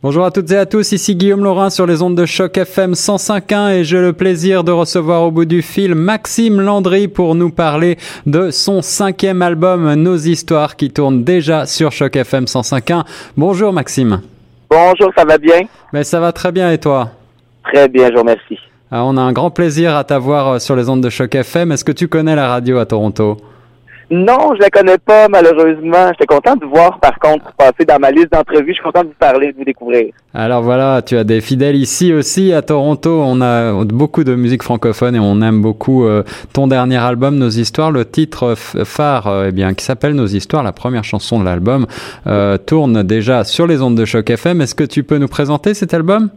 Bonjour à toutes et à tous, ici Guillaume Laurin sur les ondes de choc FM 105.1 et j'ai le plaisir de recevoir au bout du fil Maxime Landry pour nous parler de son cinquième album Nos Histoires qui tourne déjà sur choc FM 105.1. Bonjour Maxime. Bonjour, ça va bien? Mais ça va très bien et toi? Très bien, je vous remercie. Ah, on a un grand plaisir à t'avoir euh, sur les ondes de choc FM. Est-ce que tu connais la radio à Toronto? Non, je la connais pas, malheureusement. J'étais content de voir, par contre, passer dans ma liste d'entrevues. Je suis content de vous parler, de vous découvrir. Alors voilà, tu as des fidèles ici aussi à Toronto. On a beaucoup de musique francophone et on aime beaucoup euh, ton dernier album, Nos Histoires. Le titre phare, euh, eh bien, qui s'appelle Nos Histoires, la première chanson de l'album, euh, tourne déjà sur les ondes de choc FM. Est-ce que tu peux nous présenter cet album?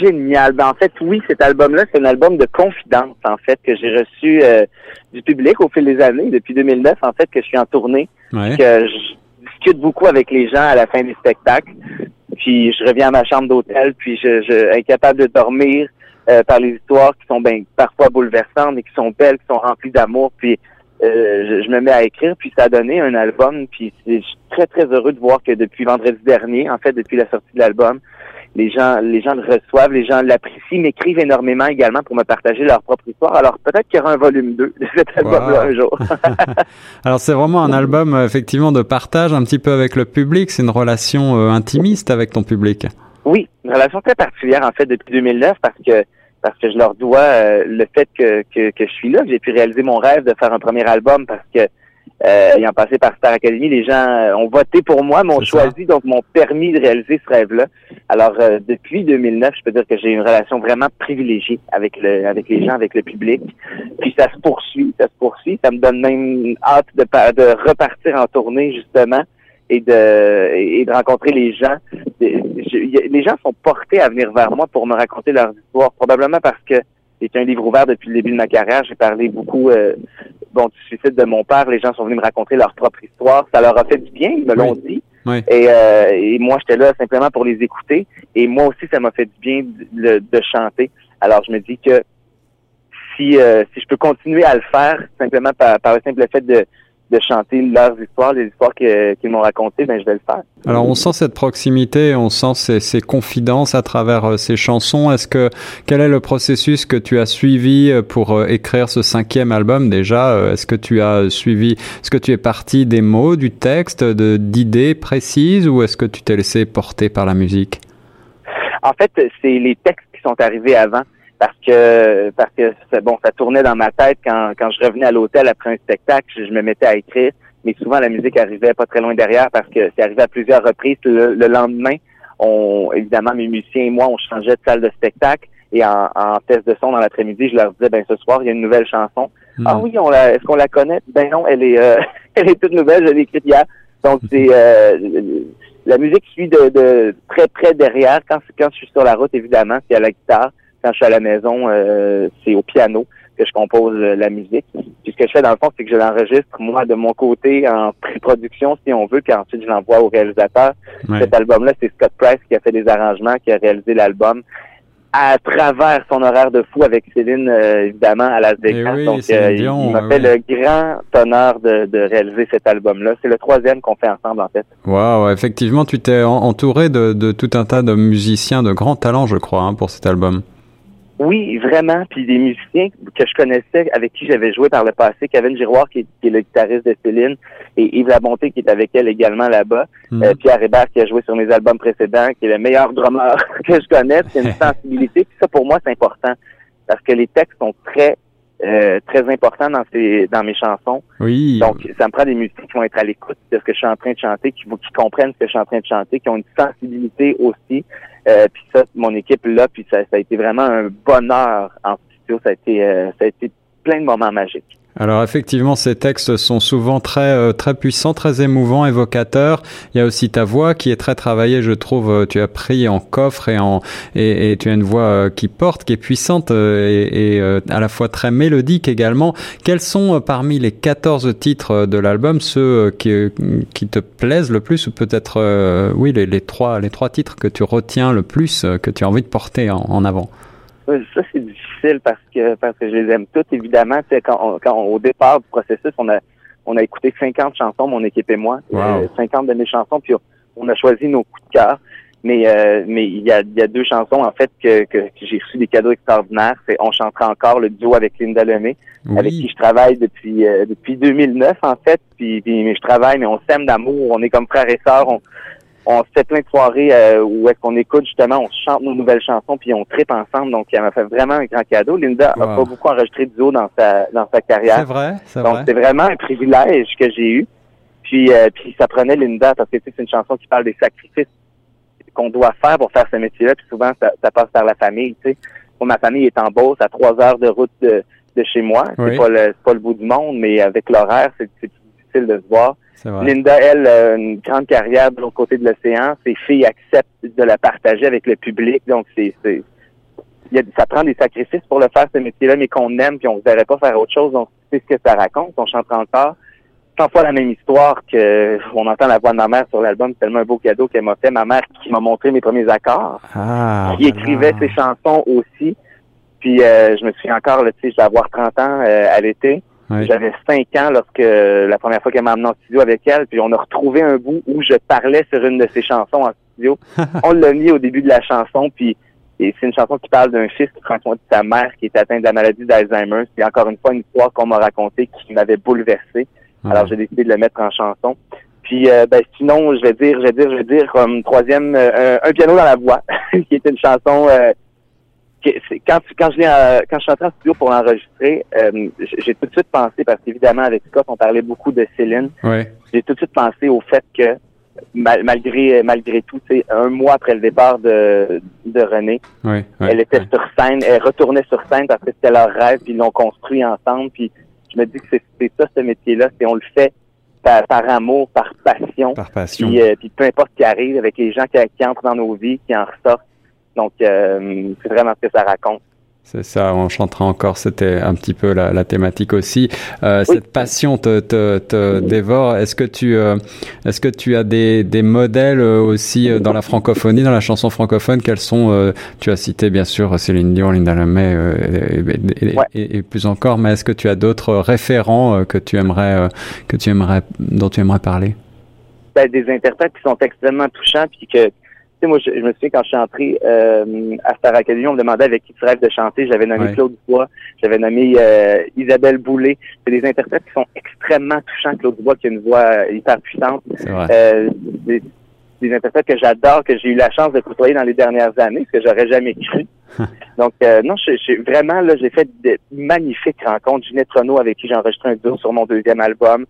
Génial. Ben, en fait, oui, cet album-là, c'est un album de confidence, en fait, que j'ai reçu euh, du public au fil des années, depuis 2009, en fait, que je suis en tournée, Ouais. que je discute beaucoup avec les gens à la fin des spectacles, puis je reviens à ma chambre d'hôtel, puis je, je incapable de dormir euh, par les histoires qui sont ben, parfois bouleversantes, mais qui sont belles, qui sont remplies d'amour, puis euh, je, je me mets à écrire, puis ça a donné un album, puis c'est- je suis très, très heureux de voir que depuis vendredi dernier, en fait, depuis la sortie de l'album, les gens, les gens le reçoivent, les gens l'apprécient, m'écrivent énormément également pour me partager leur propre histoire. Alors peut-être qu'il y aura un volume 2 de cet album-là Wow. un jour. Alors c'est vraiment un album euh, effectivement de partage un petit peu avec le public. C'est une relation euh, intimiste avec ton public. oui, une relation très particulière en fait depuis 2009 parce que parce que je leur dois euh, le fait que, que, que je suis là, que j'ai pu réaliser mon rêve de faire un premier album parce que euh, ayant passé par Star Academy, les gens euh, ont voté pour moi, m'ont ça. choisi, donc m'ont permis de réaliser ce rêve-là. Alors euh, depuis 2009, je peux dire que j'ai une relation vraiment privilégiée avec le avec les gens, avec le public. Puis ça se poursuit, ça se poursuit. Ça me donne même hâte de, de repartir en tournée justement et de et de rencontrer les gens. Je- les gens sont portés à venir vers moi pour me raconter leurs histoires, probablement parce que c'est un livre ouvert depuis le début de ma carrière. J'ai parlé beaucoup euh, bon du suicide de mon père. Les gens sont venus me raconter leur propre histoire. Ça leur a fait du bien, ils me l'ont dit. Oui. Et, euh, et moi, j'étais là simplement pour les écouter. Et moi aussi, ça m'a fait du bien de, de chanter. Alors, je me dis que si, euh, si je peux continuer à le faire simplement par, par le simple fait de, de chanter leurs histoires, les histoires qu'ils m'ont racontées, ben je vais le faire. Alors on sent cette proximité, on sent ces, ces confidences à travers euh, ces chansons. Est-ce que quel est le processus que tu as suivi euh, pour euh, écrire ce cinquième album déjà? Est-ce que tu as suivi Est-ce que tu es parti des mots, du texte, d'idées précises, ou est-ce que tu t'es laissé porter par la musique? En fait, c'est les textes qui sont arrivés avant parce que parce que bon, ça tournait dans ma tête quand quand je revenais à l'hôtel après un spectacle, je, je me mettais à écrire, mais souvent la musique arrivait pas très loin derrière parce que c'est arrivé à plusieurs reprises. Le, le lendemain, on évidemment mes musiciens et moi, on changeait de salle de spectacle et en, en test de son dans l'après-midi, je leur disais ben ce soir il y a une nouvelle chanson. Ah Hmm. oui, on la, est-ce qu'on la connaît? Ben non, elle est euh, elle est toute nouvelle, je l'ai écrite hier. Donc c'est euh, la musique suit de, de très près derrière. Quand, quand je suis sur la route, évidemment, c'est à la guitare. Quand je suis à la maison, euh, c'est au piano que je compose euh, la musique. Puis ce que je fais dans le fond, c'est que je l'enregistre moi de mon côté en pré-production, si on veut, puis ensuite je l'envoie au réalisateur. Ouais. Cet album-là, c'est Scott Price qui a fait des arrangements, qui a réalisé l'album à travers son horaire de fou avec Céline, euh, évidemment, à Las Vegas. Eh oui, Donc, euh, il- Dion, il m'a ouais, fait le grand honneur de, de réaliser cet album-là. C'est le troisième qu'on fait ensemble, en fait. Waouh, effectivement, tu t'es en- entouré de, de tout un tas de musiciens de grands talents, je crois, hein, pour cet album. Oui, vraiment. Puis des musiciens que je connaissais, avec qui j'avais joué par le passé, Kevin Giroir, qui est, qui est le guitariste de Céline, et Yves Labonté, qui est avec elle également là-bas. Mhm. Euh, Pierre Hébert, qui a joué sur mes albums précédents, qui est le meilleur drummer que je connaisse. C'est une sensibilité. Puis ça, pour moi, c'est important. Parce que les textes sont très, euh, très importants dans, ces, dans mes chansons. oui. Donc, ça me prend des musiciens qui vont être à l'écoute de ce que je suis en train de chanter, qui, vont- qui comprennent ce que je suis en train de chanter, qui ont une sensibilité aussi. Euh, puis ça, mon équipe là, puis ça, ça a été vraiment un bonheur en studio. Ça a été, euh, ça a été plein de moments magiques. Alors effectivement, ces textes sont souvent très euh, très puissants, très émouvants, évocateurs. Il y a aussi ta voix qui est très travaillée, je trouve. Euh, Tu as pris en coffre et en et, et tu as une voix euh, qui porte, qui est puissante et, et, à la fois très mélodique également. Quels sont parmi les 14 titres de l'album ceux qui qui te plaisent le plus ou peut-être oui les, trois les trois titres que tu retiens le plus que tu as envie de porter en, en avant? Ça, c'est difficile parce que parce que je les aime toutes, évidemment. Quand, on- quand on- au départ du processus, on a on a écouté 50 chansons, mon équipe et moi. Wow. Euh, 50 de mes chansons, puis on a choisi nos coups de cœur. Mais euh, mais il y a, il y a deux chansons en fait que, que, j'ai reçu des cadeaux extraordinaires. C'est On chantera encore le duo avec Linda Lemay, avec qui je travaille depuis euh, depuis 2009 en fait. Puis, puis mais je travaille, mais on s'aime d'amour. On est comme frères et sœurs. On, on se fait plein de soirées euh, où est-ce qu'on écoute justement, on chante nos nouvelles chansons puis on tripe ensemble. Donc, elle m'a fait vraiment un grand cadeau. Linda a pas beaucoup enregistré de duo dans sa dans sa carrière. C'est vrai, c'est Donc, c'est vraiment un privilège que j'ai eu. Puis, euh, puis ça prenait Linda parce que c'est une chanson qui parle des sacrifices qu'on doit faire pour faire ce métier-là. Puis souvent, ça, passe par la famille. Tu sais, pour ma famille est en Beauce, à trois heures de route de, de chez moi. C'est pas le pas le bout du monde, mais avec l'horaire, c'est difficile de se voir. Linda, elle, a une grande carrière de l'autre côté de l'océan. Ses filles acceptent de la partager avec le public. Donc, c'est, ça prend des sacrifices pour le faire, ce métier-là, mais qu'on aime, puis on ne verrait pas faire autre chose. Donc, c'est ce que ça raconte. On chante encore. 100 fois la même histoire que on entend la voix de ma mère sur l'album. C'est tellement un beau cadeau qu'elle m'a fait. Ma mère qui m'a montré mes premiers accords. Ah, qui écrivait ses chansons aussi. Puis, euh, je me souviens encore, tu sais, je vais avoir 30 ans euh, à l'été. J'avais cinq ans lorsque la première fois qu'elle m'a amené en studio avec elle, puis on a retrouvé un bout où je parlais sur une de ses chansons en studio. on l'a mis au début de la chanson, puis c'est une chanson qui parle d'un fils qui prend soin de sa mère qui est atteinte de la maladie d'Alzheimer. C'est encore une fois une histoire qu'on m'a racontée qui m'avait bouleversé. Alors j'ai décidé de le mettre en chanson. Puis euh, ben sinon, je vais dire, je vais dire, je vais dire comme troisième, euh, un, piano dans la voix, qui est une chanson euh, quand, quand, je viens quand je suis entré en studio pour l'enregistrer, euh, j'ai tout de suite pensé, parce qu'évidemment, avec Scott, on parlait beaucoup de Céline. J'ai tout de suite pensé au fait que, malgré malgré tout, un mois après le départ de, de René, elle était sur scène, elle retournait sur scène parce que c'était leur rêve, puis ils l'ont construit ensemble. Puis je me dis que c'est ça, ce métier-là, c'est on le fait par, amour, par passion. Par passion. Puis, euh, puis peu importe ce qui arrive avec les gens qui, qui entrent dans nos vies, qui en ressortent donc, euh, c'est vraiment ce que ça raconte. C'est ça, on chantera encore, c'était un petit peu la, thématique aussi. Euh, cette passion te, te, dévore. Est-ce que tu, euh, est-ce que tu as des, des modèles aussi dans la francophonie, dans la chanson francophone? Quels sont Tu as cité bien sûr Céline Dion, Linda Lemay et, plus encore, mais est-ce que tu as d'autres référents que tu aimerais, que tu aimerais, dont tu aimerais parler? Ben, Des interprètes qui sont extrêmement touchants, puis que sais, moi, je, me souviens quand je suis entré euh, à Star Academy, on me demandait avec qui tu rêves de chanter. J'avais nommé Claude Dubois, j'avais nommé euh, Isabelle Boulay. C'est des interprètes qui sont extrêmement touchants. Claude Dubois qui a une voix hyper puissante. Euh, des, des, interprètes que j'adore, que j'ai eu la chance de côtoyer dans les dernières années, ce que j'aurais jamais cru. Donc, euh, non, je, vraiment, là, j'ai fait de magnifiques rencontres. Ginette Renault, avec qui j'ai enregistré un duo sur mon deuxième album.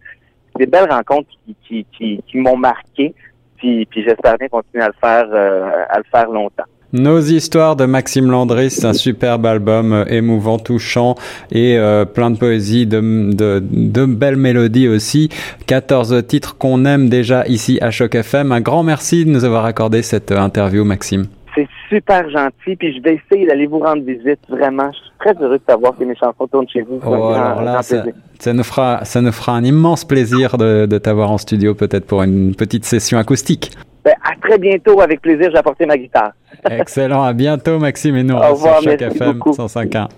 Des belles rencontres qui, qui, qui, qui m'ont marqué. Puis, j'espère bien continuer à le faire, euh, à le faire longtemps. Nos histoires de Maxime Landry, c'est un superbe album euh, émouvant, touchant et euh, plein de poésie, de, de, de, belles mélodies aussi. 14 titres qu'on aime déjà ici à Choc FM. Un grand merci de nous avoir accordé cette interview, Maxime super gentil, puis je vais essayer d'aller vous rendre visite, vraiment. Je très heureux de savoir que mes chansons tournent chez vous. Oh, alors là, ça, ça, nous fera, ça nous fera un immense plaisir de, de t'avoir en studio, peut-être pour une petite session acoustique. Ben, à très bientôt, avec plaisir, j'ai apporté ma guitare. Excellent, à bientôt Maxime et nous, Au revoir, sur Choc FM 105.1.